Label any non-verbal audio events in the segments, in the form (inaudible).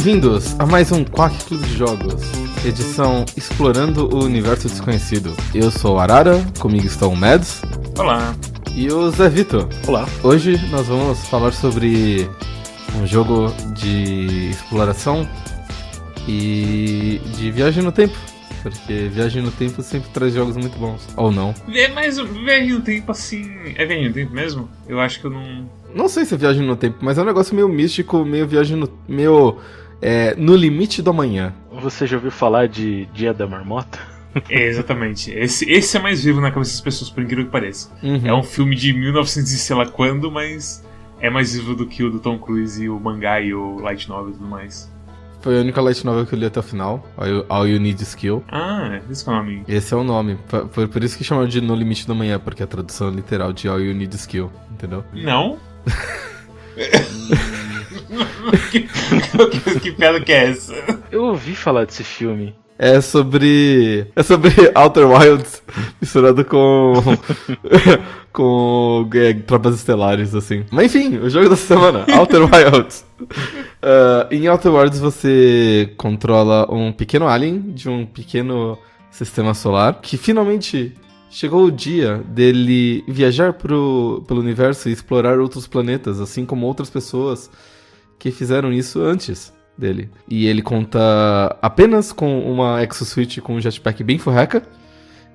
Bem-vindos a mais um Quack Clube de Jogos, edição Explorando o Universo Desconhecido. Eu sou o Arara, comigo estão o Mads Olá. e o Zé Vitor. Olá. Hoje nós vamos falar sobre um jogo de exploração e de viagem no tempo. Porque viagem no tempo sempre traz jogos muito bons. Ou não. É mais um- viagem no tempo assim. É viagem no tempo mesmo? Eu acho que eu não. Não sei se é viagem no tempo, mas é um negócio meio místico, meio viagem no. meio. É, no limite do amanhã. Você já ouviu falar de Dia da Marmota? (laughs) É, exatamente. Esse, esse é mais vivo na cabeça das pessoas, por incrível que pareça. Uhum. É um filme de 1900 e sei lá quando, mas é mais vivo do que o do Tom Cruise e o mangá e o light novel e tudo mais. Foi a única light novel que eu li até o final. All You, All You Need is Skill. Ah, esse que é o nome. Esse é o nome. Foi por, isso que chamaram de No Limite do Amanhã, porque é a tradução literal de All You Need is Skill. Entendeu? Não? (laughs) que, que, que piada que é essa? Eu ouvi falar desse filme. É sobre. É sobre Outer Wilds misturado com. (laughs) com é, tropas estelares, assim. Mas enfim, o jogo da semana, Outer Wilds. (laughs) Ah, em Outer Wilds você controla um pequeno alien de um pequeno sistema solar que finalmente chegou o dia dele viajar pro, pelo universo e explorar outros planetas, assim como outras pessoas que fizeram isso antes dele. E ele conta apenas com uma exosuit com um jetpack bem furreca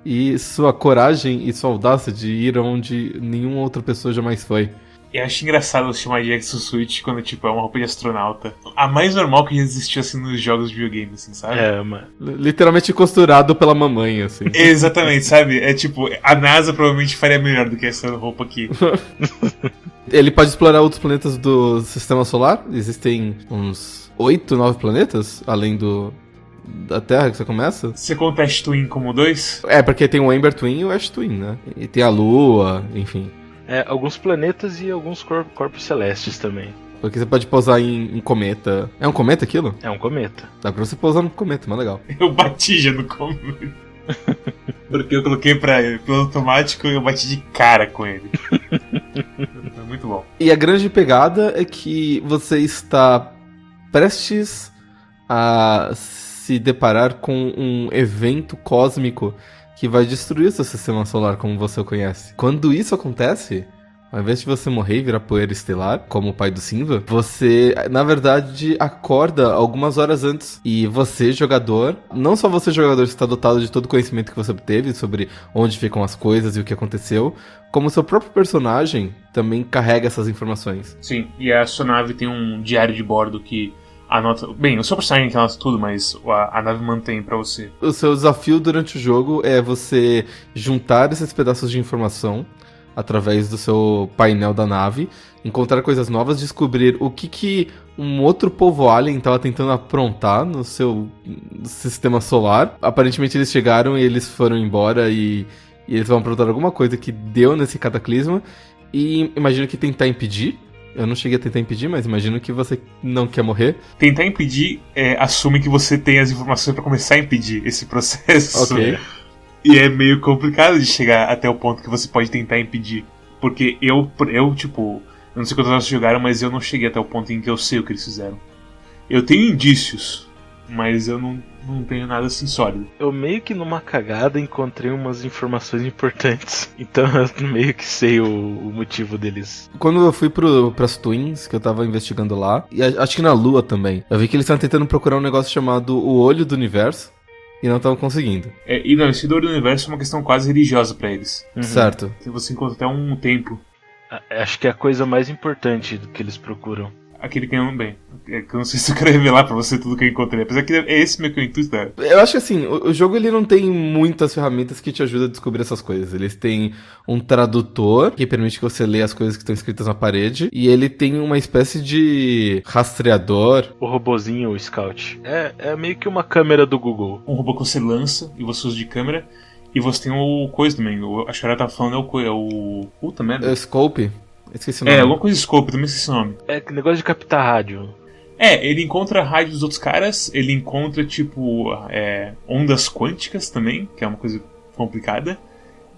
e sua coragem e sua audácia de ir onde nenhuma outra pessoa jamais foi. Eu acho engraçado chamar de Exosuit quando, tipo, é uma roupa de astronauta. A mais normal que já existiu, assim, nos jogos de videogame, assim, sabe? É, mano. Literalmente costurado pela mamãe, assim. (laughs) Exatamente, sabe? É tipo, a NASA provavelmente faria melhor do que essa roupa aqui. (laughs) Ele pode explorar outros planetas do sistema solar. Existem uns oito, nove planetas, além do da Terra que você começa. Você conta Ash Twin como dois? É, porque tem o Ember Twin e o Ash Twin, né? E tem a Lua, enfim. É, alguns planetas e alguns cor- corpos celestes também. Porque você pode pousar em, em cometa. É um cometa aquilo? É um cometa. Dá pra você pousar no cometa, mas legal. Eu bati já no começo. (laughs) Porque eu coloquei pra pelo automático e eu bati de cara com ele. (laughs) Foi muito bom. E a grande pegada é que você está prestes a se deparar com um evento cósmico que vai destruir seu sistema solar como você o conhece. Quando isso acontece, ao invés de você morrer e virar poeira estelar, como o pai do Simba, você, na verdade, acorda algumas horas antes. E você, jogador, não só você, jogador, está dotado de todo o conhecimento que você obteve sobre onde ficam as coisas e o que aconteceu, como seu próprio personagem também carrega essas informações. Sim, e a sua nave tem um diário de bordo que anota. Bem, o seu personagem que anota tudo, mas a, a nave mantém pra você. O seu desafio durante o jogo é você juntar esses pedaços de informação através do seu painel da nave, encontrar coisas novas, descobrir o que, que um outro povo alien estava tentando aprontar no seu sistema solar. Aparentemente eles chegaram e eles foram embora e, e eles vão aprontar alguma coisa que deu nesse cataclisma e imagino que tentar impedir. Eu não cheguei a tentar impedir, mas imagino que você não quer morrer. Tentar impedir é, assume que você tem as informações pra começar a impedir esse (laughs) processo. Ok. E é meio complicado de chegar até o ponto que você pode tentar impedir. Porque eu, eu tipo, eu não sei quantas horas jogaram, mas eu não cheguei até o ponto em que eu sei o que eles fizeram. Eu tenho indícios, mas eu não, não tenho nada assim sólido. Eu meio que numa cagada encontrei umas informações importantes. (laughs) Então eu meio que sei o, o motivo deles. Quando eu fui pro, pras Twins, que eu tava investigando lá, e a- acho que na Lua também, eu vi que eles estavam tentando procurar um negócio chamado o Olho do Universo, e não estavam conseguindo. É, e não, esse dor do universo é uma questão quase religiosa pra eles. Uhum. Certo. Que Você encontra até um templo. Acho que é a coisa mais importante do que eles procuram. Aquele que eu não bem. É que eu não sei se eu quero revelar pra você tudo que eu encontrei. Apesar que é esse meu que eu intuito, né? Eu acho que assim, o, o jogo ele não tem muitas ferramentas que te ajudam a descobrir essas coisas. Eles têm um tradutor que permite que você leia as coisas que estão escritas na parede, e ele tem uma espécie de rastreador. O robozinho, o Scout. É, é meio que uma câmera do Google. Um robô que você lança e você usa de câmera. E você tem o coisa também. O, acho que ela tá falando é o. É o puta merda. É, Scope. Esqueci o nome. É, alguma coisa Scope, também esqueci o nome. É que negócio de captar rádio. É, ele encontra a rádio dos outros caras, ele encontra, tipo, é, ondas quânticas também, que é uma coisa complicada.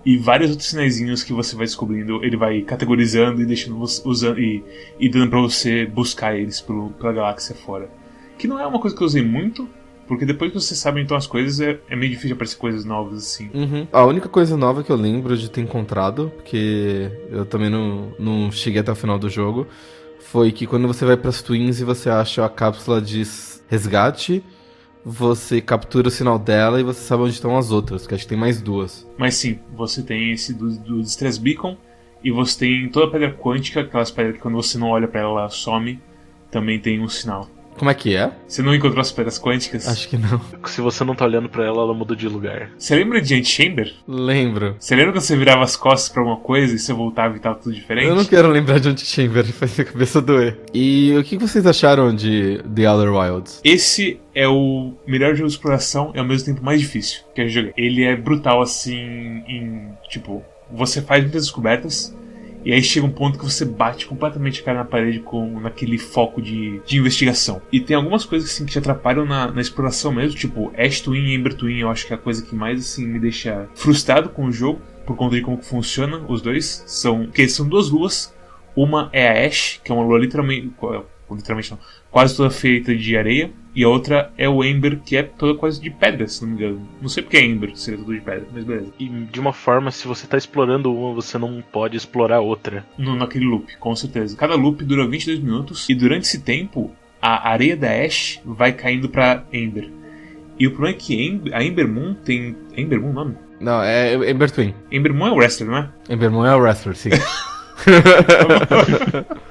E vários outros sinaizinhos que você vai descobrindo, ele vai categorizando e deixando você usando e, e dando pra você buscar eles pelo, pela galáxia fora. Que não é uma coisa que eu usei muito, porque depois que você sabe então as coisas, é, é meio difícil aparecer coisas novas assim. Uhum. A única coisa nova que eu lembro de ter encontrado, porque eu também não, não cheguei até o final do jogo, foi que quando você vai pras Twins e você acha a cápsula de resgate, você captura o sinal dela e você sabe onde estão as outras, que acho que tem mais duas. Mas sim, você tem esse do, do Distress Beacon e você tem toda a pedra quântica, aquelas pedras que quando você não olha para ela, ela some, também tem um sinal. Como é que é? Você não encontrou as pedras quânticas? Acho que não. Se você não tá olhando pra ela, ela muda de lugar. Você lembra de Chamber? Lembro. Você lembra quando você virava as costas pra alguma coisa e você voltava e tava tudo diferente? Eu não quero lembrar de Chamber, (laughs) faz a cabeça doer. E o que vocês acharam de The Other Wilds? Esse é o melhor jogo de exploração e ao mesmo tempo mais difícil que eu joguei. Ele é brutal assim em. Tipo, você faz muitas descobertas e aí chega um ponto que você bate completamente a cara na parede com naquele foco de, de investigação. E tem algumas coisas assim, que te atrapalham na, na exploração mesmo, tipo Ash Twin e Ember Twin, eu acho que é a coisa que mais assim me deixa frustrado com o jogo, por conta de como funciona os dois. São, que são duas luas. Uma é a Ash, que é uma lua literalmente. Literalmente não quase toda feita de areia. E a outra é o Ember, que é toda quase de pedra, se não me engano. Não sei porque é Ember, seria tudo de pedra, mas beleza. E de uma forma, se você tá explorando uma, você não pode explorar outra. No, naquele loop, com certeza. Cada loop dura 22 minutos, e durante esse tempo, a areia da Ash vai caindo pra Ember. E o problema é que a Ember Moon tem. É Ember Moon o nome? Não, é Ember Twin. Ember Moon é o wrestler, não é? Ember Moon é o wrestler, sim. (laughs)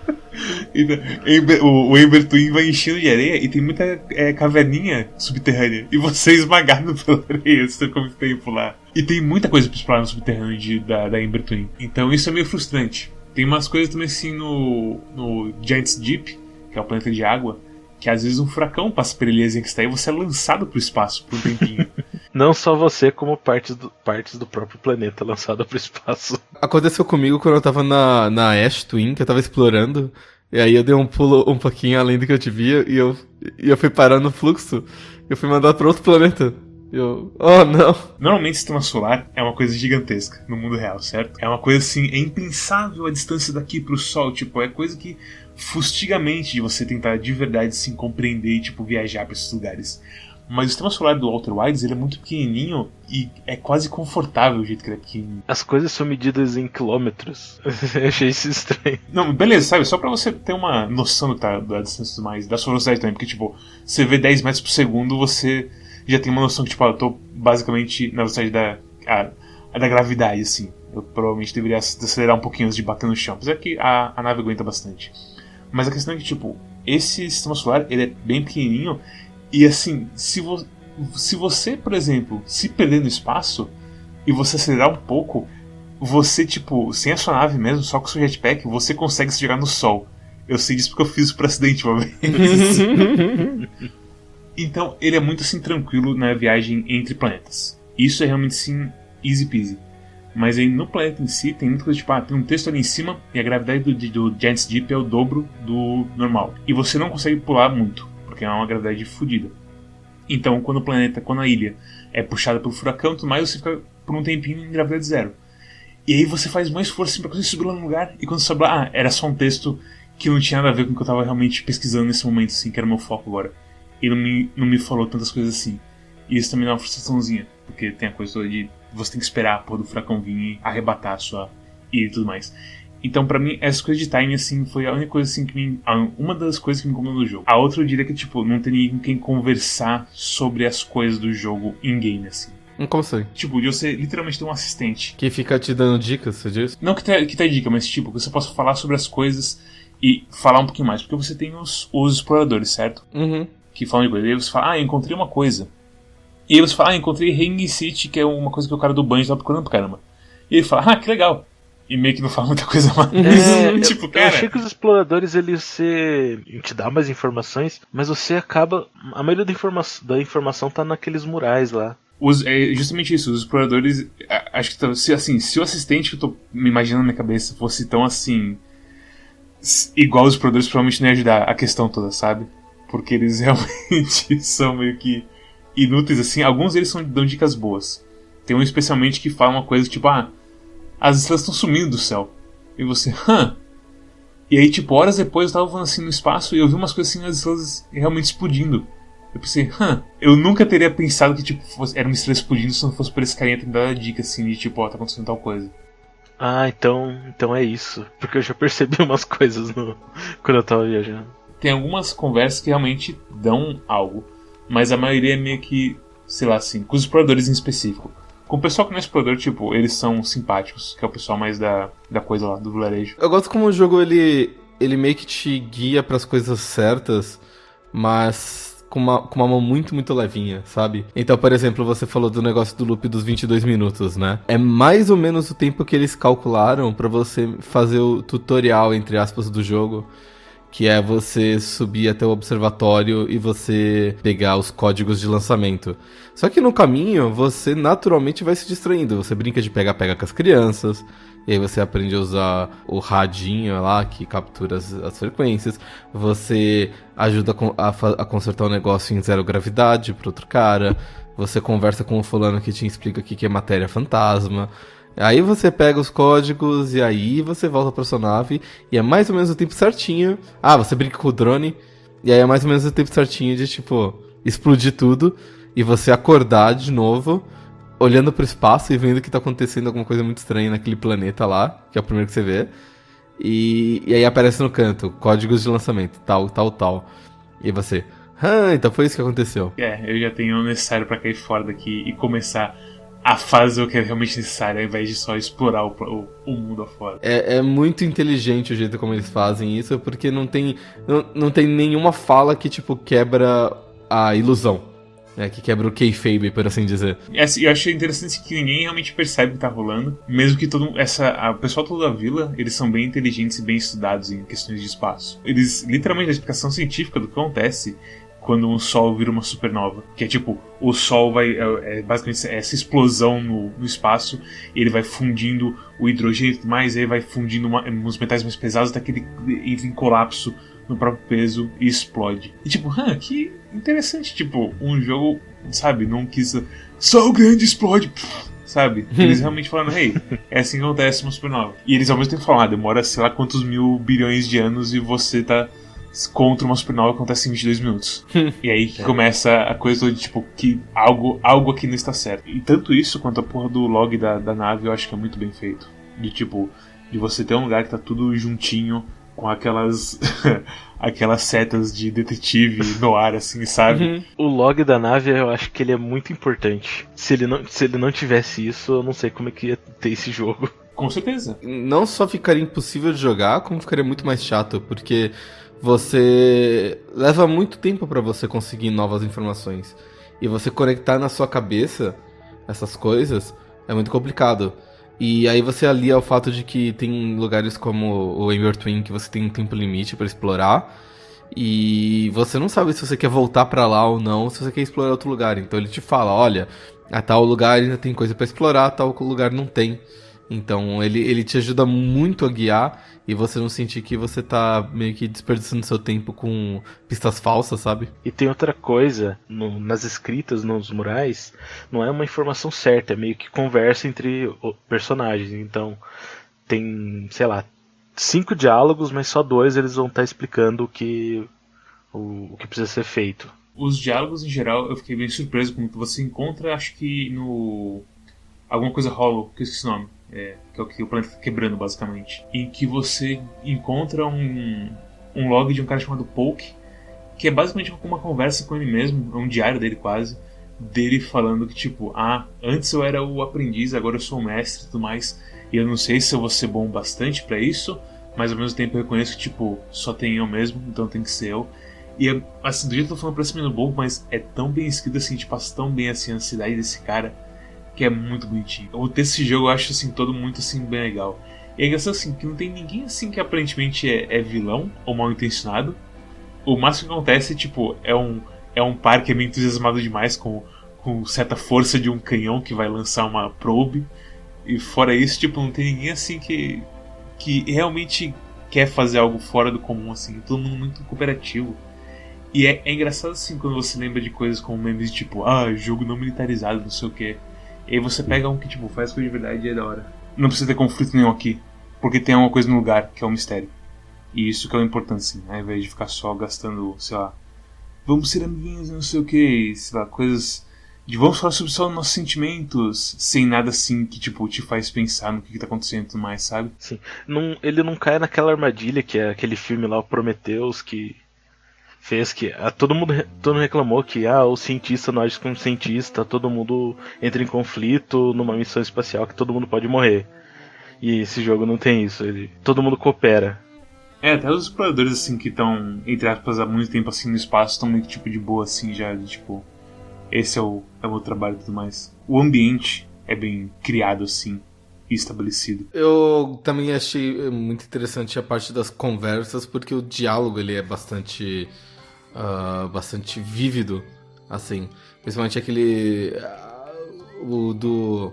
(laughs) (laughs) o, o Ember Twin vai enchendo de areia e tem muita é, caverninha subterrânea. E você é esmagado (laughs) pela areia, você fica muito tempo lá. E tem muita coisa pra explorar no subterrâneo de, da, da Ember Twin. Então isso é meio frustrante. Tem umas coisas também assim no, no Giant's Deep, que é o planeta de água, que às vezes um furacão passa por ilhazinha que está aí e você é lançado pro espaço por um (laughs) tempinho. Não só você, como partes do, partes do próprio planeta lançado pro espaço. (laughs) Aconteceu comigo quando eu tava na, na Ash Twin, que eu tava explorando. E aí eu dei um pulo um pouquinho além do que eu devia e eu, e eu fui parar no fluxo. Eu fui mandado para outro planeta. Eu, oh não. Normalmente sistema solar é uma coisa gigantesca no mundo real, certo? É uma coisa assim, é impensável a distância daqui pro Sol, tipo, é coisa que fustigamente de você tentar de verdade se compreender e tipo viajar para esses lugares. Mas o sistema solar do Outer Wilds ele é muito pequenininho e é quase confortável o jeito que ele é pequenininho. As coisas são medidas em quilômetros. (laughs) Eu achei isso estranho. Não, beleza, sabe? Só pra você ter uma noção do tá, da distância mais, da sua velocidade também. Porque, tipo, você vê 10 metros por segundo, você já tem uma noção que, tipo, ah, eu tô basicamente na velocidade da, a, a da gravidade, assim. Eu provavelmente deveria acelerar um pouquinho antes de bater no chão. Apesar que a, a nave aguenta bastante. Mas a questão é que, tipo, esse sistema solar, ele é bem pequenininho e assim, se, vo se você, por exemplo, se perder no espaço e você acelerar um pouco, você, tipo, sem a sua nave mesmo, só com o seu jetpack, você consegue se jogar no sol. Eu sei disso porque eu fiz isso por acidente uma vez. (laughs) então, ele é muito assim tranquilo na viagem entre planetas. Isso é realmente sim easy peasy. Mas aí no planeta em si tem muita coisa tipo, ah, tem um texto ali em cima e a gravidade do, do Giant's Deep é o dobro do normal. E você não consegue pular muito porque é uma gravidade fodida. Então, quando o planeta, quando a ilha é puxada pelo furacão tudo mais, você fica por um tempinho em gravidade zero. E aí você faz mais esforço assim, pra conseguir subir lá no lugar, e quando você sobe ah, era só um texto que não tinha nada a ver com o que eu tava realmente pesquisando nesse momento, assim, que era o meu foco agora. E não me, não me falou tantas coisas assim. E isso também dá uma frustraçãozinha, porque tem a coisa de você tem que esperar a porra do furacão vir e arrebatar a sua ilha e tudo mais. Então, para mim, essa coisa de time, assim, foi a única coisa, assim, que me. Uma das coisas que me incomodou no jogo. A outra eu diria que, tipo, não tem ninguém com quem conversar sobre as coisas do jogo in-game, assim. Como assim? Tipo, de você literalmente ter um assistente. Que fica te dando dicas, você diz? Não que tá, que tá dica, mas tipo, que você possa falar sobre as coisas e falar um pouquinho mais. Porque você tem os, os exploradores, certo? Uhum. Que falam de coisa. E aí você fala, ah, encontrei uma coisa. E aí você fala, ah, encontrei Ring City, que é uma coisa que o cara do banjo tá procurando pra caramba. E ele fala, ah, que legal e meio que não fala muita coisa mais. É, (laughs) tipo, eu, cara... eu achei que os exploradores eles se te dá mais informações, mas você acaba a maioria da, informa da informação tá naqueles murais lá. Os, é justamente isso, os exploradores, acho que tá, se assim, se o assistente que eu tô me imaginando na minha cabeça fosse tão assim igual os exploradores, provavelmente não ia ajudar a questão toda, sabe? Porque eles (laughs) realmente são meio que inúteis assim. Alguns deles são, dão dicas boas. Tem um especialmente que fala uma coisa tipo, ah, as estrelas estão sumindo do céu. E você, hã? E aí, tipo, horas depois eu tava falando assim no espaço e eu vi umas coisas assim, as estrelas realmente explodindo. Eu pensei, hã, eu nunca teria pensado que, tipo, fosse, era uma estrela explodindo se não fosse por esse carinha ter dado a dica, assim, de tipo, ó, tá acontecendo tal coisa. Ah, então, então é isso. Porque eu já percebi (laughs) umas coisas no, quando eu tava viajando. Tem algumas conversas que realmente dão algo, mas a maioria é meio que, sei lá assim, com os exploradores em específico. Com o pessoal que não é explorador, tipo, eles são simpáticos, que é o pessoal mais da, da coisa lá, do vilarejo. Eu gosto como o jogo ele, ele meio que te guia para as coisas certas, mas com uma, com uma mão muito, muito levinha, sabe? Então, por exemplo, você falou do negócio do loop dos 22 minutos, né? É mais ou menos o tempo que eles calcularam para você fazer o tutorial, entre aspas, do jogo que é você subir até o observatório e você pegar os códigos de lançamento. Só que no caminho você naturalmente vai se distraindo. Você brinca de pega-pega com as crianças, e aí você aprende a usar o radinho lá que captura as, as frequências. Você ajuda a, a, consertar o negócio em zero gravidade para outro cara. Você conversa com o fulano que te explica o que é matéria fantasma. Aí você pega os códigos e aí você volta pra sua nave e é mais ou menos o tempo certinho. Ah, você brinca com o drone e aí é mais ou menos o tempo certinho de tipo explodir tudo e você acordar de novo, olhando pro espaço e vendo que tá acontecendo alguma coisa muito estranha naquele planeta lá, que é o primeiro que você vê. E, e aí aparece no canto, códigos de lançamento, tal, tal, tal. E você, ah, então foi isso que aconteceu. É, eu já tenho o necessário para cair fora daqui e começar a fazer o que é realmente necessário, ao invés de só explorar o, o, o mundo afora. É, é, muito inteligente o jeito como eles fazem isso, porque não tem, não, não tem nenhuma fala que, tipo, quebra a ilusão. É, que quebra o kayfabe, por assim dizer. Eu achei interessante que ninguém realmente percebe o que tá rolando. Mesmo que todo essa a, o pessoal todo da vila, eles são bem inteligentes e bem estudados em questões de espaço. Eles, literalmente, a explicação científica do que acontece quando um sol vira uma supernova. Que é tipo, o sol vai. É, é basicamente essa explosão no, no, espaço, e ele vai fundindo o hidrogênio e tudo mais, aí vai fundindo uma, uns metais mais pesados até que ele entra em colapso no próprio peso e explode. E tipo, hã, que interessante, tipo, um jogo, sabe, não quis. Sol grande explode! sabe? (laughs) Eles realmente falando, hey, é assim que acontece uma supernova. E eles ao mesmo tempo falam, ah, demora sei lá quantos mil bilhões de anos e você tá contra uma supernova acontece em 22 minutos. (laughs) e aí que é. começa a coisa de tipo que algo, algo aqui não está certo. E tanto isso quanto a porra do log da, da nave eu acho que é muito bem feito. De tipo, de você ter um lugar que tá tudo juntinho com aquelas (laughs) aquelas setas de detetive no ar assim, sabe? Uhum. O log da nave eu acho que ele é muito importante. Se ele não se ele não tivesse isso, eu não sei como é que ia ter esse jogo. Com certeza. Não só ficaria impossível de jogar, como ficaria muito mais chato, porque você leva muito tempo para você conseguir novas informações. E você conectar na sua cabeça essas coisas é muito complicado. E aí você alia o fato de que tem lugares como o Ember Twin que você tem um tempo limite para explorar. E você não sabe se você quer voltar para lá ou não, se você quer explorar outro lugar. Então ele te fala, olha, a tal lugar ainda tem coisa para explorar, tal lugar não tem. Então ele, ele te ajuda muito a guiar e você não sentir que você tá meio que desperdiçando seu tempo com pistas falsas, sabe? E tem outra coisa, no, nas escritas, nos murais, não é uma informação certa, é meio que conversa entre personagens. Então tem, sei lá, cinco diálogos, mas só dois eles vão estar tá explicando o que, o, o que precisa ser feito. Os diálogos em geral eu fiquei bem surpreso com você encontra, acho que no. alguma coisa Hollow, que eu esqueci o nome é, que é o que o planeta está quebrando, basicamente. Em que você encontra um, um log de um cara chamado Poke, que é basicamente uma conversa com ele mesmo, é um diário dele quase, dele falando que, tipo, ah, antes eu era o aprendiz, agora eu sou o mestre e tudo mais, e eu não sei se eu vou ser bom bastante para isso, mas ao mesmo tempo eu reconheço que, tipo, só tem eu mesmo, então tem que ser eu. E é, assim, do jeito que eu tô falando, parece meio bobo, mas é tão bem escrito assim, te passa tão bem assim a ansiedade desse cara que é muito bonitinho. O desse jogo eu acho assim todo muito assim bem legal. E é engraçado assim que não tem ninguém assim que aparentemente é, é vilão ou mal intencionado. O máximo que acontece tipo é um é um par que é meio entusiasmado demais com com certa força de um canhão que vai lançar uma probe. E fora isso, tipo, não tem ninguém assim que que realmente quer fazer algo fora do comum assim. Todo mundo muito cooperativo. E é, é engraçado assim quando você lembra de coisas como memes tipo, ah, jogo não militarizado, não sei o que. E aí você pega um que tipo, faz coisa de verdade e é da hora. Não precisa ter conflito nenhum aqui. Porque tem uma coisa no lugar, que é um mistério. E isso que é o importante, né? ao invés de ficar só gastando, sei lá, vamos ser amiguinhos, não sei o que, sei lá, coisas de vamos falar sobre só nossos sentimentos, sem nada assim que, tipo, te faz pensar no que, que tá acontecendo e tudo mais, sabe? Sim. Não, ele não cai naquela armadilha que é aquele filme lá, o Prometheus, que fez que ah, todo mundo todo mundo reclamou que ah, o cientista não age como cientista, todo mundo entra em conflito numa missão espacial que todo mundo pode morrer. E esse jogo não tem isso, ele, todo mundo coopera. É, até os exploradores assim que estão, entre aspas, há muito tempo assim no espaço, estão meio que tipo de boa assim já, de, tipo, esse é o, é o meu trabalho e tudo mais. O ambiente é bem criado assim e estabelecido. Eu também achei muito interessante a parte das conversas, porque o diálogo ele é bastante uh, bastante vívido, assim. Principalmente aquele uh, o do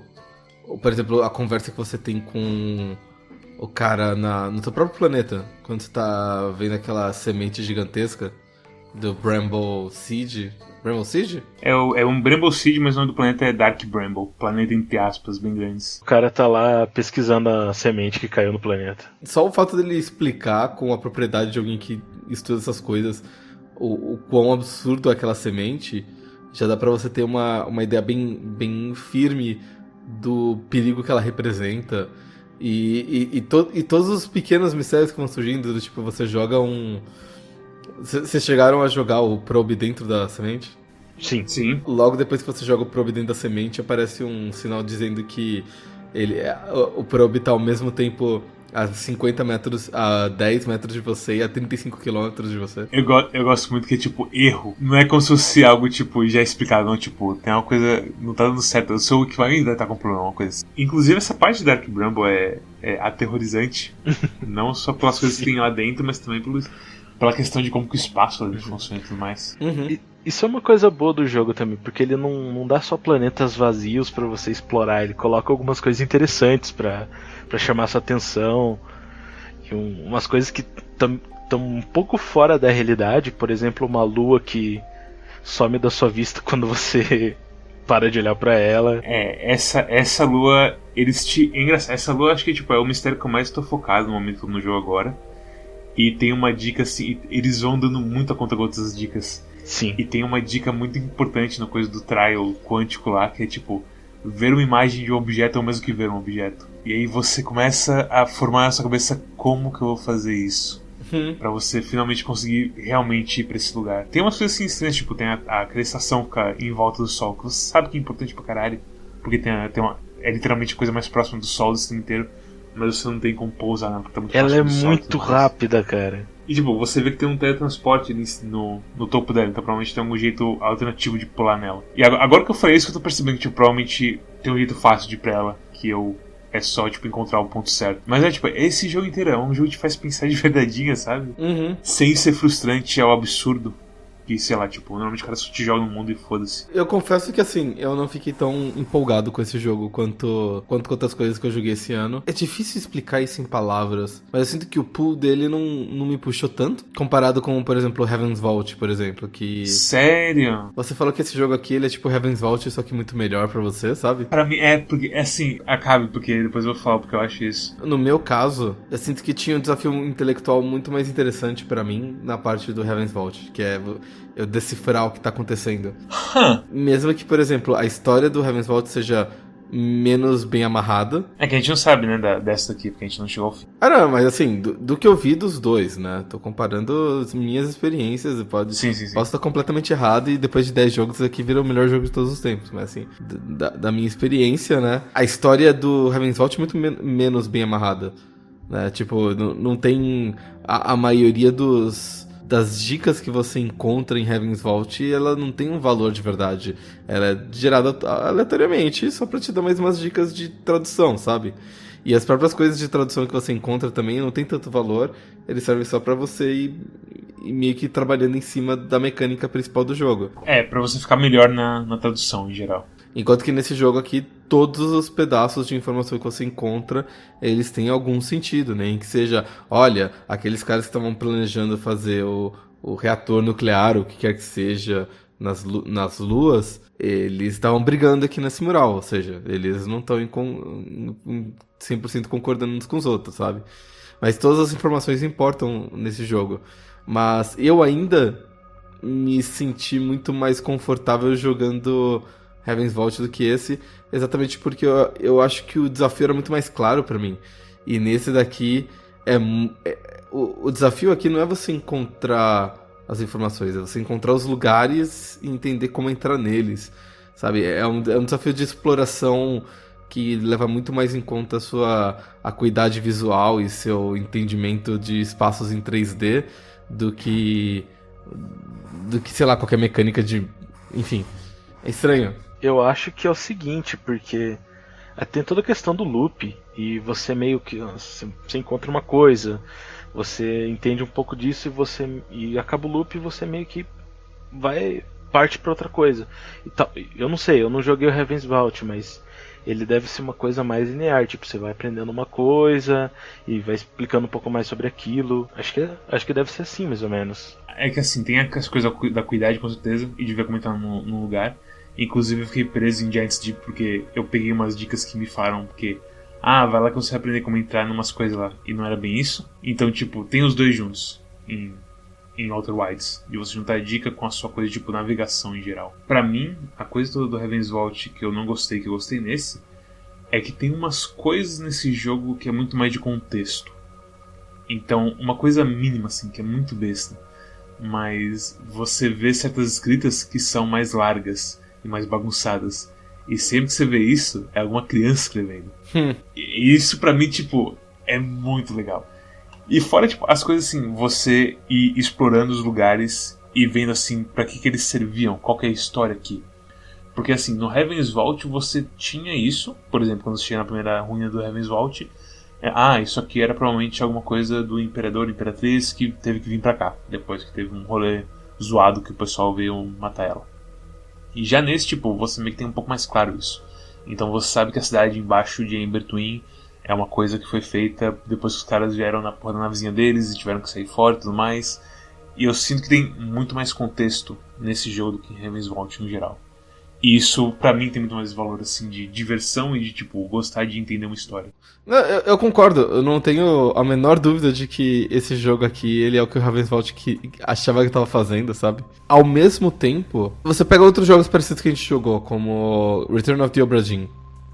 por exemplo, a conversa que você tem com o cara na, no seu próprio planeta, quando você tá vendo aquela semente gigantesca do Bramble Seed. Bramble Seed? É, o, é um Bramble Seed, mas o nome do planeta é Dark Bramble. Planeta entre aspas, bem grandes. O cara tá lá pesquisando a semente que caiu no planeta. Só o fato dele explicar com a propriedade de alguém que estuda essas coisas o, o quão absurdo é aquela semente já dá para você ter uma, uma ideia bem, bem firme do perigo que ela representa e, e, e, to, e todos os pequenos mistérios que vão surgindo, do tipo, você joga um. Vocês chegaram a jogar o probe dentro da semente? Sim. Sim. Logo depois que você joga o probe dentro da semente, aparece um sinal dizendo que ele o probe tá ao mesmo tempo a 50 metros, a 10 metros de você e a 35 quilômetros de você. Eu, go eu gosto muito que, tipo, erro. Não é como se fosse algo, tipo, já explicado, não, tipo, tem uma coisa. Não tá dando certo. O seu equipamento deve estar com problema, uma coisa assim. Inclusive, essa parte de Dark Bramble é, é aterrorizante. (laughs) não só pelas coisas que tem lá dentro, mas também pelos, pela questão de como que o espaço ali funciona e tudo mais. Uhum. Isso é uma coisa boa do jogo também, porque ele não, não dá só planetas vazios para você explorar, ele coloca algumas coisas interessantes para para chamar sua atenção. E um, umas coisas que estão um pouco fora da realidade, por exemplo, uma lua que some da sua vista (laughs) quando você para de olhar para ela. É, essa essa lua, eles te é engraçado, essa lua acho que tipo é o mistério que eu mais estou focado no momento no jogo agora. E tem uma dica assim, eles vão dando muito a conta gotas as dicas. Sim. E tem uma dica muito importante na coisa do trial quântico lá, que é tipo ver uma imagem de um objeto é o mesmo que ver um objeto. E aí você começa a formar na sua cabeça como que eu vou fazer isso. Uhum. para você finalmente conseguir realmente ir pra esse lugar. Tem umas coisas assim estranhas, tipo, tem a, a estação ficar em volta do sol, que você sabe que é importante pra caralho, porque tem, a, tem uma, é literalmente a coisa mais próxima do sol do sistema inteiro, mas você não tem como pousar, né, porque tá muito Ela é do muito sol, rápida, cara. E tipo, você vê que tem um teletransporte ali no, no topo dela, então provavelmente tem algum jeito alternativo de pular nela. E agora, agora que eu falei isso, que eu tô percebendo que tipo, provavelmente tem um jeito fácil de ir pra ela, que eu é só, tipo, encontrar o ponto certo. Mas é, tipo, esse jogo inteiro é um jogo que te faz pensar de (laughs) verdadeinha, sabe? Uhum. Sem ser frustrante ao absurdo. Que, sei lá, tipo, normalmente o cara só te joga no mundo e foda-se. Eu confesso que assim, eu não fiquei tão empolgado com esse jogo quanto, quanto com outras coisas que eu joguei esse ano. É difícil explicar isso em palavras, mas eu sinto que o pool dele não, não me puxou tanto, comparado com, por exemplo, Heaven's Vault, por exemplo, que... Sério? Você falou que esse jogo aqui, ele é tipo Heaven's Vault, só que muito melhor pra você, sabe? Pra mim, é, porque, é assim, acabe, porque depois eu vou falar porque eu acho isso. No meu caso, eu sinto que tinha um desafio intelectual muito mais interessante pra mim na parte do Heaven's Vault, que é eu decifrar o que tá acontecendo. Huh. Mesmo que, por exemplo, a história do Heaven's Vault seja menos bem amarrada. É que a gente não sabe, né, da, dessa daqui, porque a gente não chegou ao fim. Ah, não, mas assim, do, do que eu vi dos dois, né? Tô comparando as minhas experiências. Pode, Sim, sim, sim. Posso estar completamente errado e depois de 10 jogos isso aqui vira o melhor jogo de todos os tempos. Mas assim, da, da minha experiência, né? A história do Heaven's Vault é muito men- menos bem amarrada. Né? Tipo, não, não tem. A, a maioria dos. Das dicas que você encontra em Heaven's Vault, ela não tem um valor de verdade. Ela é gerada aleatoriamente, só pra te dar mais umas dicas de tradução, sabe? E as próprias coisas de tradução que você encontra também não tem tanto valor, eles servem só pra você ir, ir meio que trabalhando em cima da mecânica principal do jogo. É, pra você ficar melhor na, na tradução em geral. Enquanto que nesse jogo aqui, todos os pedaços de informação que você encontra, eles têm algum sentido, né? Em que seja, olha, aqueles caras que estavam planejando fazer o, o reator nuclear, o que quer que seja, nas, nas luas, eles estavam brigando aqui nesse mural, ou seja, eles não estão em, con- em 100% concordando uns com os outros, sabe? Mas todas as informações importam nesse jogo. Mas eu ainda me senti muito mais confortável jogando Heaven's Vault do que esse, exatamente porque eu, eu acho que o desafio era muito mais claro para mim. E nesse daqui é, é o, o desafio aqui não é você encontrar as informações, é você encontrar os lugares e entender como entrar neles. Sabe? É um, é um desafio de exploração que leva muito mais em conta a sua acuidade visual e seu entendimento de espaços em 3D do que do que, sei lá, qualquer mecânica de. Enfim. É estranho. Eu acho que é o seguinte, porque é, tem toda a questão do loop e você meio que você, encontra uma coisa, você entende um pouco disso e você e acaba o loop e você meio que vai parte para outra coisa. Tal, eu não sei, eu não joguei o Heaven's Vault, mas ele deve ser uma coisa mais linear, tipo, você vai aprendendo uma coisa e vai explicando um pouco mais sobre aquilo. Acho que, acho que deve ser assim, mais ou menos. É que assim, tem as coisas da cuidade com certeza, e devia comentar no, no lugar. Inclusive eu fiquei preso em Giants Deep porque eu peguei umas dicas que me falaram porque ah, vai lá que você vai aprender como entrar numas coisas lá. E não era bem isso. Então, tipo, tem os dois juntos em, em Outer Wilds. De você juntar a dica com a sua coisa, tipo, navegação em geral. para mim, a coisa toda do Heaven's Vault que eu não gostei, que eu gostei nesse, é que tem umas coisas nesse jogo que é muito mais de contexto. Então, uma coisa mínima, assim, que é muito besta. Mas você vê certas escritas que são mais largas e mais bagunçadas. E sempre que você vê isso, é alguma criança escrevendo. Hum. E isso para mim, tipo, é muito legal. E fora, tipo, as coisas assim, você ir explorando os lugares e vendo assim para que, que eles serviam, qual que é a história aqui. Porque assim, no Heaven's Vault você tinha isso, por exemplo, quando você chega na primeira ruína do Heaven's Vault, é, ah, isso aqui era provavelmente alguma coisa do imperador, imperatriz que teve que vir para cá, depois que teve um rolê zoado que o pessoal veio matar ela. E já nesse tipo, você meio que tem um pouco mais claro isso. Então você sabe que a cidade embaixo de Ember Twin é uma coisa que foi feita depois que os caras vieram na porra da navezinha deles e tiveram que sair fora e tudo mais. E eu sinto que tem muito mais contexto nesse jogo do que em Heaven's Vault no geral. E isso, para mim, tem muito mais valor, assim, de diversão e de, tipo, gostar de entender uma história. Não, eu, eu, concordo, eu não tenho a menor dúvida de que esse jogo aqui, ele é o que o Ravensvault que achava que tava fazendo, sabe? Ao mesmo tempo, você pega outros jogos parecidos que a gente jogou, como Return of the Obra Dinn,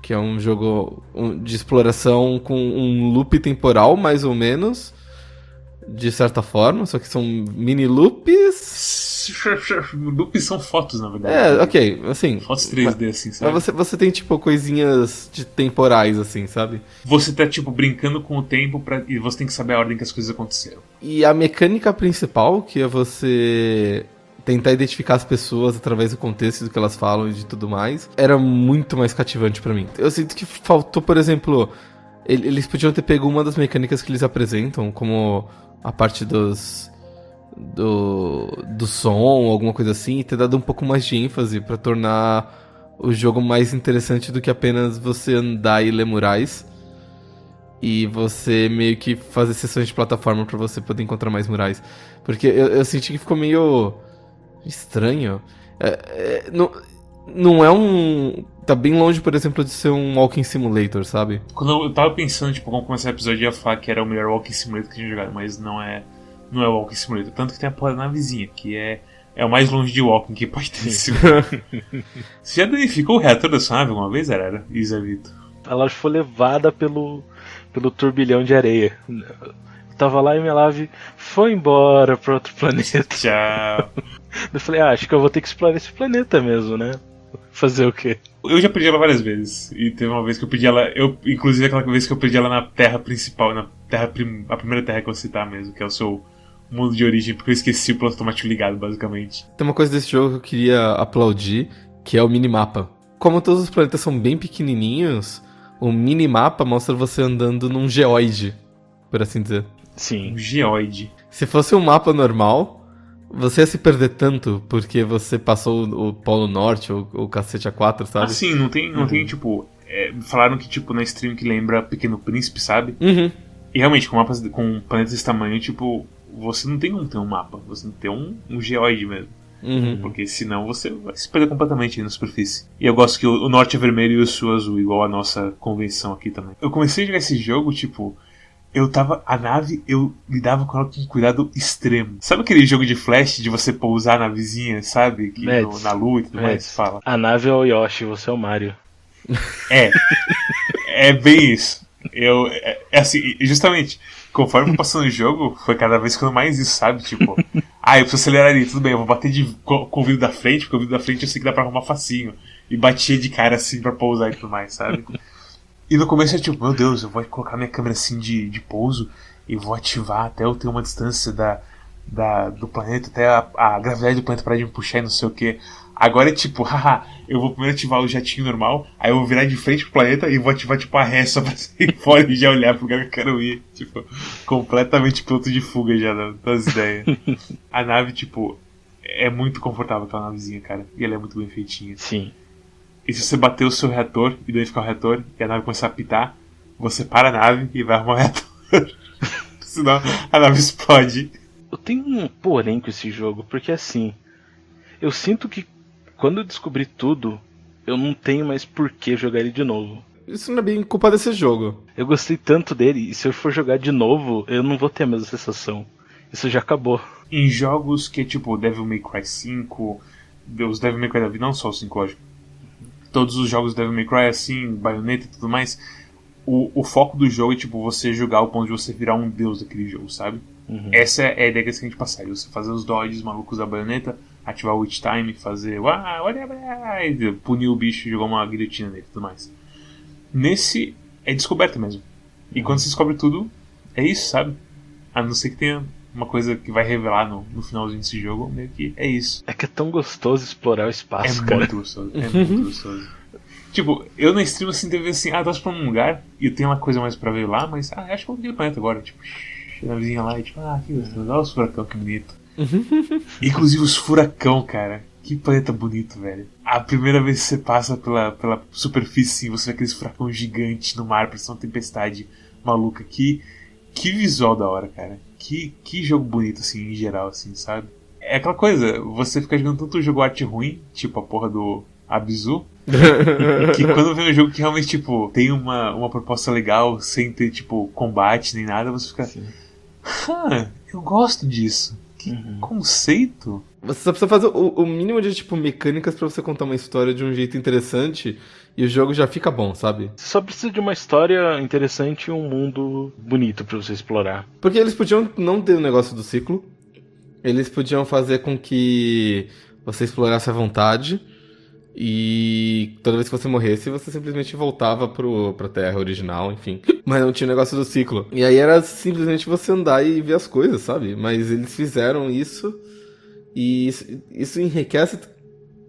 que é um jogo de exploração com um loop temporal, mais ou menos, de certa forma, só que são mini loops (laughs) Loops são fotos, na verdade. É, ok, assim. Fotos 3D, assim, sabe? Mas você, você tem, tipo, coisinhas de temporais, assim, sabe? Você tá, tipo, brincando com o tempo pra... e você tem que saber a ordem que as coisas aconteceram. E a mecânica principal, que é você tentar identificar as pessoas através do contexto do que elas falam e de tudo mais, era muito mais cativante para mim. Eu sinto que faltou, por exemplo, eles podiam ter pego uma das mecânicas que eles apresentam, como a parte dos do, do som, alguma coisa assim, e ter dado um pouco mais de ênfase para tornar o jogo mais interessante do que apenas você andar e ler murais. E você meio que fazer sessões de plataforma para você poder encontrar mais murais. Porque eu, eu senti que ficou meio estranho. É, é, não, não é um. Tá bem longe, por exemplo, de ser um Walking Simulator, sabe? Quando eu tava pensando, tipo, como começar o episódio, ia falar que era o melhor Walking Simulator que a gente jogado, mas não é não é Walking Simulator. Tanto que tem a porra na vizinha, que é, é o mais longe de Walking que pode ter sido. (laughs) Você já danificou o reator da sua nave alguma vez, era? Isa Vitor? Ela foi levada pelo, pelo turbilhão de areia. Eu tava lá e minha nave foi embora para outro planeta. Tchau. (laughs) Eu falei, ah, acho que eu vou ter que explorar esse planeta mesmo, né? Fazer o quê? Eu já pedi ela várias vezes. E teve uma vez que eu pedi ela. Eu, inclusive aquela vez que eu pedi ela na terra principal, na terra a primeira terra que eu citar mesmo, que é o seu mundo de origem, porque eu esqueci o piloto automático ligado, basicamente. Tem uma coisa desse jogo que eu queria aplaudir, que é o minimapa. Como todos os planetas são bem pequenininhos, o minimapa mostra você andando num geoide, por assim dizer. Sim. Um geoide. Se fosse um mapa normal, você ia se perder tanto porque você passou o Polo Norte ou o cacete A4, sabe? Ah, sim, não tem, não uhum. tem tipo. É, falaram que, tipo, na stream que lembra Pequeno Príncipe, sabe? Uhum. E realmente, com mapas com planetas desse tamanho, tipo, você não tem como ter um mapa, você tem que ter um, um geoide mesmo. Uhum. Porque senão você vai se perder completamente na superfície. E eu gosto que o, o norte é vermelho e o sul é azul, igual a nossa convenção aqui também. Eu comecei a jogar esse jogo, tipo, eu tava. A nave, eu lidava com ela com cuidado extremo. Sabe aquele jogo de flash de você pousar a navezinha, sabe? Que no, na lua e tudo mais? Mads, Fala. A nave é o Yoshi, você é o Mario. É. (laughs) é bem isso. Eu. É, é assim, justamente, conforme passando o jogo, foi cada vez ficando mais isso, sabe? Tipo, (laughs) ah, eu preciso acelerar ali, tudo bem, eu vou bater de, com, o vidro da frente, porque o vidro da frente eu sei que dá pra arrumar facinho. E batia de cara assim pra pousar e tudo mais, sabe? E no começo é tipo, meu Deus, eu vou colocar minha câmera assim de, de pouso e vou ativar até eu ter uma distância da, da, do planeta, até a, a gravidade do planeta parar de me puxar e não sei o que. Agora é tipo, (laughs) haha, eu vou primeiro ativar o jatinho normal, aí eu vou virar de frente pro planeta e vou ativar tipo a ré só (laughs) pra sair fora e já olhar pro lugar que eu quero ir. Tipo, completamente piloto de fuga já da- das ideias. (laughs) A nave, tipo, é muito confortável aquela navezinha, cara. E ela é muito bem feitinha. Sim. E se você bater o seu reator e daí ficar o reator e a nave começar a pitar, você para a nave e vai arrumar o reator. Senão a nave explode. Eu tenho um porém com esse jogo, porque assim, eu sinto que quando eu descobri tudo, eu não tenho mais por que jogar ele de novo. Isso não é bem culpa desse jogo. Eu gostei tanto dele, e se eu for jogar de novo, eu não vou ter a mesma sensação. Isso já acabou. Em jogos que é tipo Devil May Cry 5, os Devil May Cry da vida, não só o 5, lógico. Todos os jogos Devil May Cry, assim, Bayonetta e tudo mais, o, o foco do jogo é tipo você jogar ao ponto de você virar um deus daquele jogo, sabe? Uhum. Essa é a ideia que a gente passar. Você fazer os dodges malucos da baioneta, ativar o Witch Time, fazer. Uau, e punir o bicho e jogar uma guilhotina nele e tudo mais. Nesse é descoberta mesmo. E quando você descobre tudo, é isso, sabe? A não ser que tenha uma coisa que vai revelar no, no finalzinho desse jogo, meio que é isso. É que é tão gostoso explorar o É espaço, cara. muito gostoso. É muito (laughs) gostoso. Tipo, eu na stream assim, teve assim, ah, torce pra um lugar e eu tenho uma coisa mais pra ver lá, mas ah, acho que eu vou no planeta agora. Tipo, na vizinha lá e tipo, ah, que gostoso, olha os furacão, que bonito. (laughs) Inclusive os furacão, cara. Que planeta bonito, velho. A primeira vez que você passa pela, pela superfície, você vê aqueles furacão gigante no mar, parece uma tempestade maluca. Que, que visual da hora, cara. Que, que jogo bonito, assim, em geral, assim, sabe? É aquela coisa, você fica jogando tanto jogo arte ruim, tipo a porra do Abzu, (laughs) que quando vem um jogo que realmente, tipo, tem uma, uma proposta legal, sem ter, tipo, combate nem nada, você fica. Ah, eu gosto disso. Que Uhum. conceito. Você só precisa fazer o, o mínimo de, tipo, mecânicas pra você contar uma história de um jeito interessante e o jogo já fica bom, sabe? Você só precisa de uma história interessante e um mundo bonito pra você explorar. Porque eles podiam não ter o negócio do ciclo. Eles podiam fazer com que você explorasse à vontade. E toda vez que você morresse, você simplesmente voltava pro, pra terra original, enfim. (laughs) Mas não tinha o negócio do ciclo. E aí era simplesmente você andar e ver as coisas, sabe? Mas eles fizeram isso. E isso, isso enriquece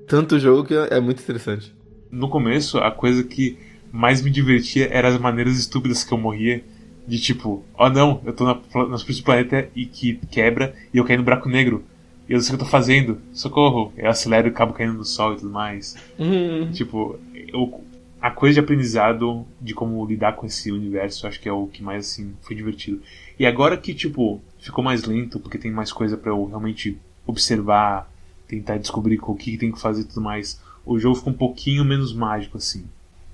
tanto o jogo que é muito interessante. No começo, a coisa que mais me divertia eram as maneiras estúpidas que eu morria. De tipo, ó não, eu tô na, do planeta e que quebra e eu caí no buraco negro. E eu não sei o que eu tô fazendo. Socorro. Eu acelero e acabo caindo no sol e tudo mais. Uhum. Tipo, eu, a coisa de aprendizado de como lidar com esse universo, acho que é o que mais assim foi divertido. E agora que tipo ficou mais lento, porque tem mais coisa pra eu realmente observar, tentar descobrir o que tem que fazer e tudo mais, o jogo ficou um pouquinho menos mágico assim,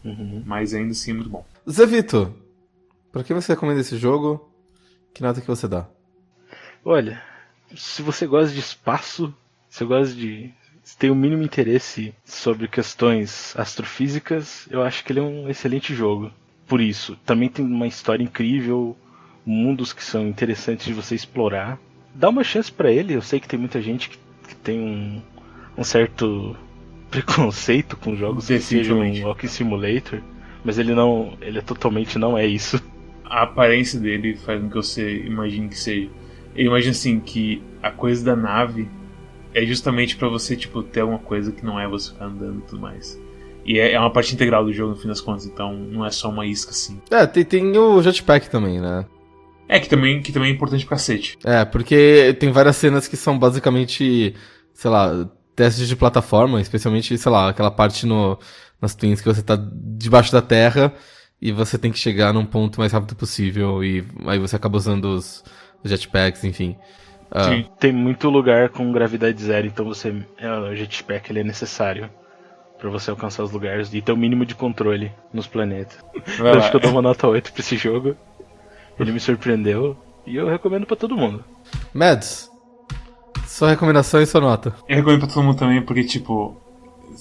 Uhum. mas ainda assim é muito bom. Zé Vitor, pra que você recomenda esse jogo? Que nota que você dá? Olha, se você gosta de espaço, se você gosta de. Se tem o mínimo interesse sobre questões astrofísicas, eu acho que ele é um excelente jogo. Por isso, também tem uma história incrível, mundos que são interessantes de você explorar. Dá uma chance pra ele, eu sei que tem muita gente que, que tem um, um certo (laughs) preconceito com jogos que sejam um Walking Simulator, mas ele não. ele é totalmente não é isso. A aparência dele faz com que você imagine que seja. Eu imagino assim que a coisa da nave é justamente pra você tipo ter alguma coisa que não é você ficar andando e tudo mais. E é, é uma parte integral do jogo no fim das contas, então não é só uma isca assim. É, tem, tem o jetpack também, né? É que também, que também é importante pra cacete. É, porque tem várias cenas que são basicamente, sei lá, testes de plataforma, especialmente, sei lá, aquela parte no, nas Twins que você tá debaixo da terra e você tem que chegar num ponto mais rápido possível e aí você acaba usando os jetpacks, enfim. Ah, Sim. Tem muito lugar com gravidade zero, então você é, o jetpack ele é necessário pra você alcançar os lugares e ter o mínimo de controle nos planetas. Eu acho que eu dou uma nota 8 pra esse jogo. Ele me surpreendeu e eu recomendo para todo mundo. Mads, sua recomendação e sua nota. Eu recomendo pra todo mundo também, porque, tipo.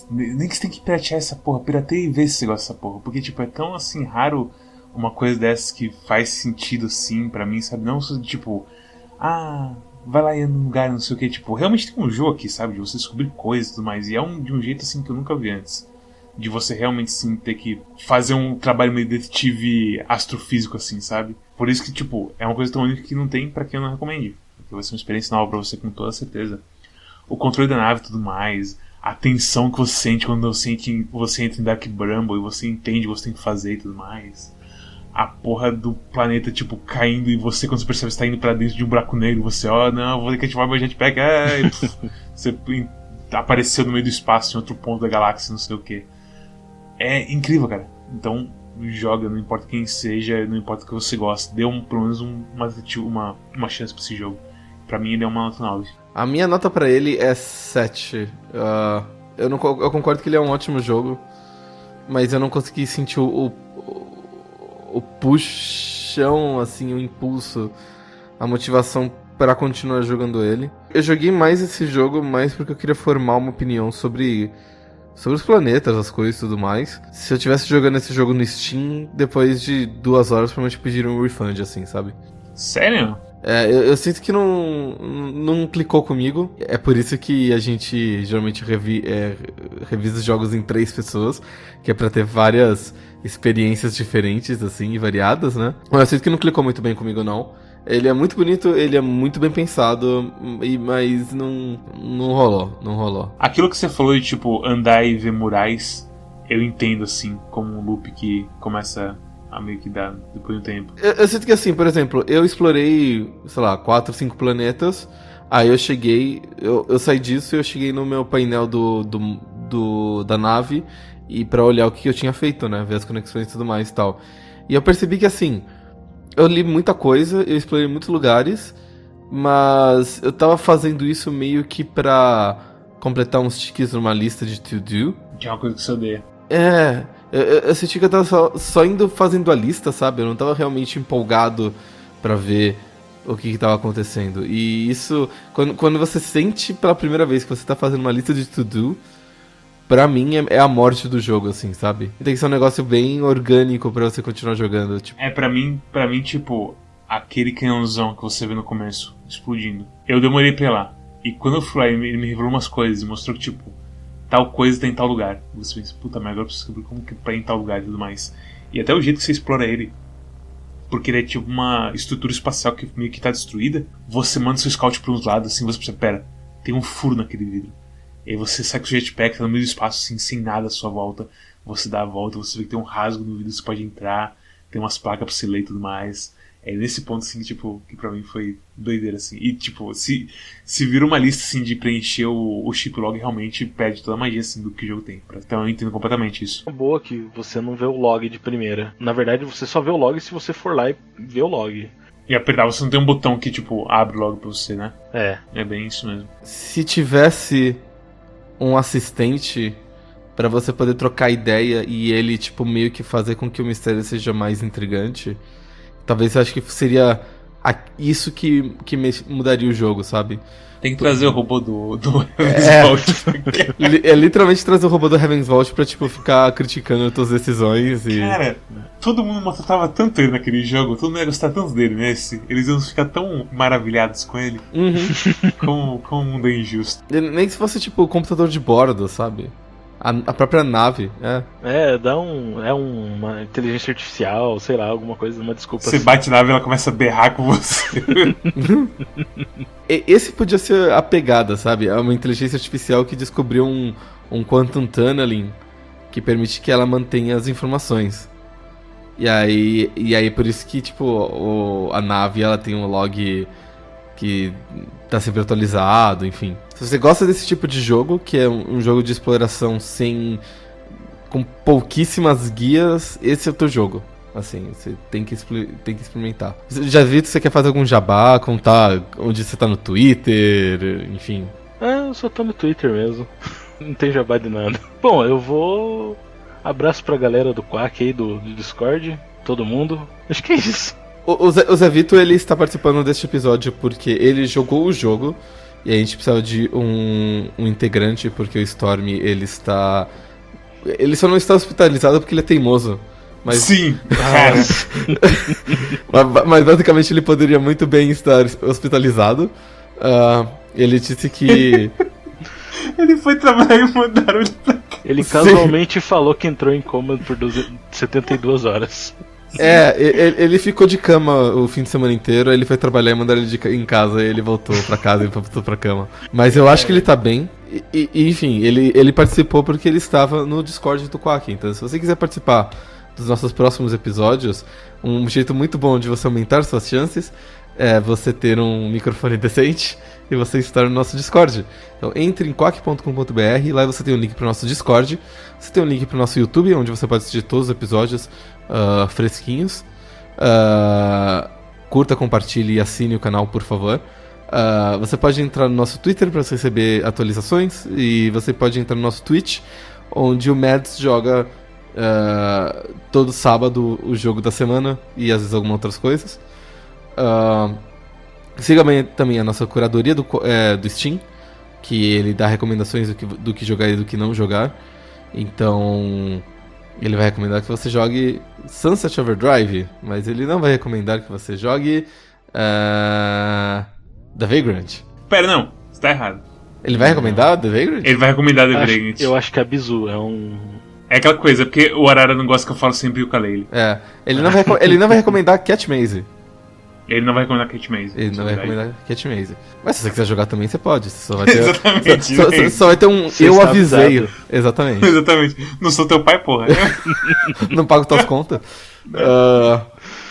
Nem que você tem que piratear essa porra, pirateia e vê se você gosta dessa porra. Porque, tipo, é tão assim raro uma coisa dessas que faz sentido assim para mim, sabe? Não tipo, ah, vai lá em um lugar, não sei o que. Tipo, realmente tem um jogo aqui, sabe? De você descobrir coisas e tudo mais. E é um, de um jeito assim que eu nunca vi antes. De você realmente sim ter que fazer um trabalho meio detetive astrofísico, assim, sabe? Por isso que, tipo, é uma coisa tão única que não tem para quem eu não recomende. Porque vai ser uma experiência nova pra você com toda certeza. O controle da nave e tudo mais. A tensão que você sente quando você, sente, você entra em Dark Bramble e você entende o que você tem que fazer e tudo mais a porra do planeta, tipo, caindo e você, quando você percebe, está indo para dentro de um buraco negro, você, ó, oh, não, vou ter que ativar meu jetpack, é, (laughs) você apareceu no meio do espaço, em outro ponto da galáxia, não sei o que. É incrível, cara. Então, joga, não importa quem seja, não importa o que você gosta, dê um, pelo menos um, uma, uma, uma chance pra esse jogo. Pra mim, ele é uma nota 9. A minha nota para ele é 7. Uh, ah, eu, não, eu concordo que ele é um ótimo jogo, mas eu não consegui sentir o, o o puxão, assim, o impulso, a motivação para continuar jogando ele. Eu joguei mais esse jogo mais porque eu queria formar uma opinião sobre sobre os planetas, as coisas e tudo mais. Se eu tivesse jogando esse jogo no Steam, depois de duas horas, provavelmente pediram um refund, assim, sabe? Sério? É, eu, eu, sinto que não, não clicou comigo. É por isso que a gente geralmente revi, é, revisa os jogos em três pessoas, que é pra ter várias experiências diferentes, assim, e variadas, né? Mas eu sinto que não clicou muito bem comigo, não. Ele é muito bonito, ele é muito bem pensado, mas não, não rolou, não rolou. Aquilo que você falou de, tipo, andar e ver murais, eu entendo, assim, como um loop que começa a meio que dar depois do tempo. Eu, eu sinto que, assim, por exemplo, eu explorei, sei lá, quatro, cinco planetas, aí eu cheguei, eu, eu saí disso e eu cheguei no meu painel do, do, do da nave, e para olhar o que eu tinha feito, né? Ver as conexões e tudo mais e tal. E eu percebi que assim, eu li muita coisa, eu explorei muitos lugares, mas eu tava fazendo isso meio que pra completar uns tickets numa lista de to-do. Que é uma coisa que você odeia. É, eu, eu senti que eu tava só, só, indo fazendo a lista, sabe? Eu não tava realmente empolgado para ver o que, que tava acontecendo. E isso, quando, quando você sente pela primeira vez que você tá fazendo uma lista de to-do, pra mim é, é, a morte do jogo, assim, sabe? Tem que ser um negócio bem orgânico para você continuar jogando. Tipo. É, pra mim, para mim, tipo, aquele canhãozão que você vê no começo, explodindo. Eu demorei pra ir lá. E quando eu fui lá, ele me revelou umas coisas e mostrou que, tipo, tal coisa tem em tal lugar. Você pensa, puta merda, agora eu preciso descobrir como que pra ir em tal lugar e tudo mais. E até o jeito que você explora ele. Porque ele é tipo uma estrutura espacial que meio que tá destruída. Você manda seu scout pra uns lados, assim, você pensa, pera, tem um furo naquele vidro. E aí você sai com o jetpack tá no meio do espaço, assim, sem nada à sua volta. Você dá a volta, você vê que tem um rasgo no vidro, você pode entrar, tem umas placas pra você ler e tudo mais. É nesse ponto, assim, tipo, que pra mim foi doideira, assim. E, tipo, se, se vira uma lista, assim, de preencher o, o chip log, realmente perde toda a magia, assim, do que o jogo tem. Então eu entendo completamente isso. É boa que você não vê o log de primeira. Na verdade, você só vê o log se você for lá e ver o log. E apertar, você não tem um botão que, tipo, abre logo pra você, né? É. É bem isso mesmo. Se tivesse um assistente para você poder trocar ideia e ele, tipo, meio que fazer com que o mistério seja mais intrigante. Talvez eu acho que seria isso que, que mudaria o jogo, sabe? Tem que trazer o robô do, do (laughs) é, Vault. é literalmente trazer o robô do Heaven's Vault pra, tipo, ficar criticando as tuas decisões e... Cara, todo mundo maltratava tanto ele naquele jogo, todo mundo ia gostar tanto dele nesse. Eles iam ficar tão maravilhados com ele. Uhum. (laughs) como, como um mundo é injusto. Nem se fosse, tipo, computador de bordo, sabe? A, a, própria nave, é. É, dá um. É um, uma inteligência artificial, sei lá, alguma coisa, uma desculpa. Você assim. bate na nave e ela começa a berrar com você. (laughs) Esse podia ser a pegada, sabe? É uma inteligência artificial que descobriu um, um quantum tunneling que permite que ela mantenha as informações. E aí, e aí por isso que, tipo, o, a nave ela tem um log que tá sempre atualizado, enfim. Se você gosta desse tipo de jogo, que é um, jogo de exploração sem. com pouquíssimas guias, esse é o teu jogo. Assim, você tem que, tem que experimentar. Já vi que você quer fazer algum jabá, contar onde você tá no Twitter, enfim. Ah, eu só tô no Twitter mesmo. (laughs) Não tem jabá de nada. Bom, eu vou. Abraço pra galera do Quack aí do, do Discord, todo mundo. Acho que é isso. O, o, Zé, o Zé Vito, ele está participando deste episódio porque ele jogou o jogo e a gente precisava de um, um integrante porque o Storm, ele está... Ele só não está hospitalizado porque ele é teimoso. Mas, Sim, (laughs) cara. (laughs) mas, mas basicamente ele poderia muito bem estar hospitalizado. Ah, ele disse que... (laughs) Ele foi trabalhar e mandaram ele pra cá. Ele Sim. casualmente falou que entrou em coma por 12 72 horas. É, ele, ficou de cama o fim de semana inteiro, ele foi trabalhar e mandaram ele de em casa, e ele voltou pra casa e voltou pra cama. Mas eu acho que ele tá bem. E, e, enfim, ele, ele participou porque ele estava no Discord do Quack. Então, se você quiser participar dos nossos próximos episódios, um jeito muito bom de você aumentar suas chances é você ter um microfone (laughs) decente e você estar no nosso Discord. Então entre em quack.com.br, lá você tem um link pro nosso Discord, você tem um link pro nosso YouTube, onde você pode assistir todos os episódios ah, fresquinhos. Ah, curta, compartilhe e assine o canal, por favor. Ah, você pode entrar no nosso Twitter para receber atualizações e você pode entrar no nosso Twitch, onde o Mads joga ah, todo sábado o jogo da semana e às vezes algumas outras coisas. Ah, siga também a nossa curadoria do, é, do Steam, que ele dá recomendações do que, do que jogar e do que não jogar. Então, ele vai recomendar que você jogue Sunset Overdrive, mas ele não vai recomendar que você jogue ah, The Vagrant. Pera, não, você tá errado. Ele vai recomendar The Vagrant? Ele vai recomendar The Acho- Vagrant. eu acho que a Bizu é um. É aquela coisa, porque o Arara não gosta que eu falo sempre o Kalele. É, ele não, vai, ele não vai recomendar Cat Maze. Ele não vai recomendar Kate Maze. Ele não vai recomendar Cat Maze. Mas se você quiser jogar também, você pode. Você só vai ter. (laughs) Exatamente, Só, só- só vai ter um Você eu avisei. avisado. Exatamente. (laughs) Exatamente. Não sou teu pai, porra. (laughs) não pago tuas contas. Ah,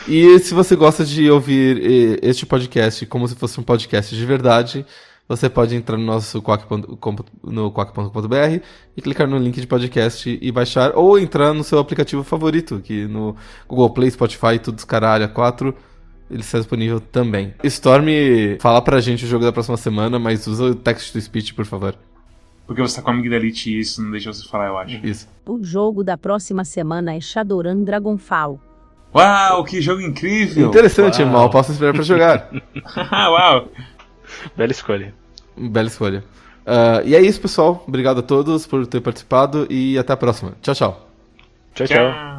e se você gosta de ouvir eh, este podcast como se fosse um podcast de verdade, você pode entrar no nosso quack.com no quack.com.br e clicar no link de podcast e baixar, ou entrar no seu aplicativo favorito, que no Google Play, Spotify, tudo os caralho, a 4, ele está disponível também. Storm, fala pra gente o jogo da próxima semana, mas usa o text to speech, por favor. Porque você tá com a amigdalite e isso não deixa você falar, eu acho. Isso. O jogo da próxima semana é Shadowrun Dragonfall. Uau, que jogo incrível! Interessante, Uau. mal posso esperar pra jogar. (laughs) Uau! Bela escolha. Bela escolha. Ah, e é isso, pessoal. Obrigado a todos por ter participado e até a próxima. Tchau, tchau. Tchau, tchau. Tchau!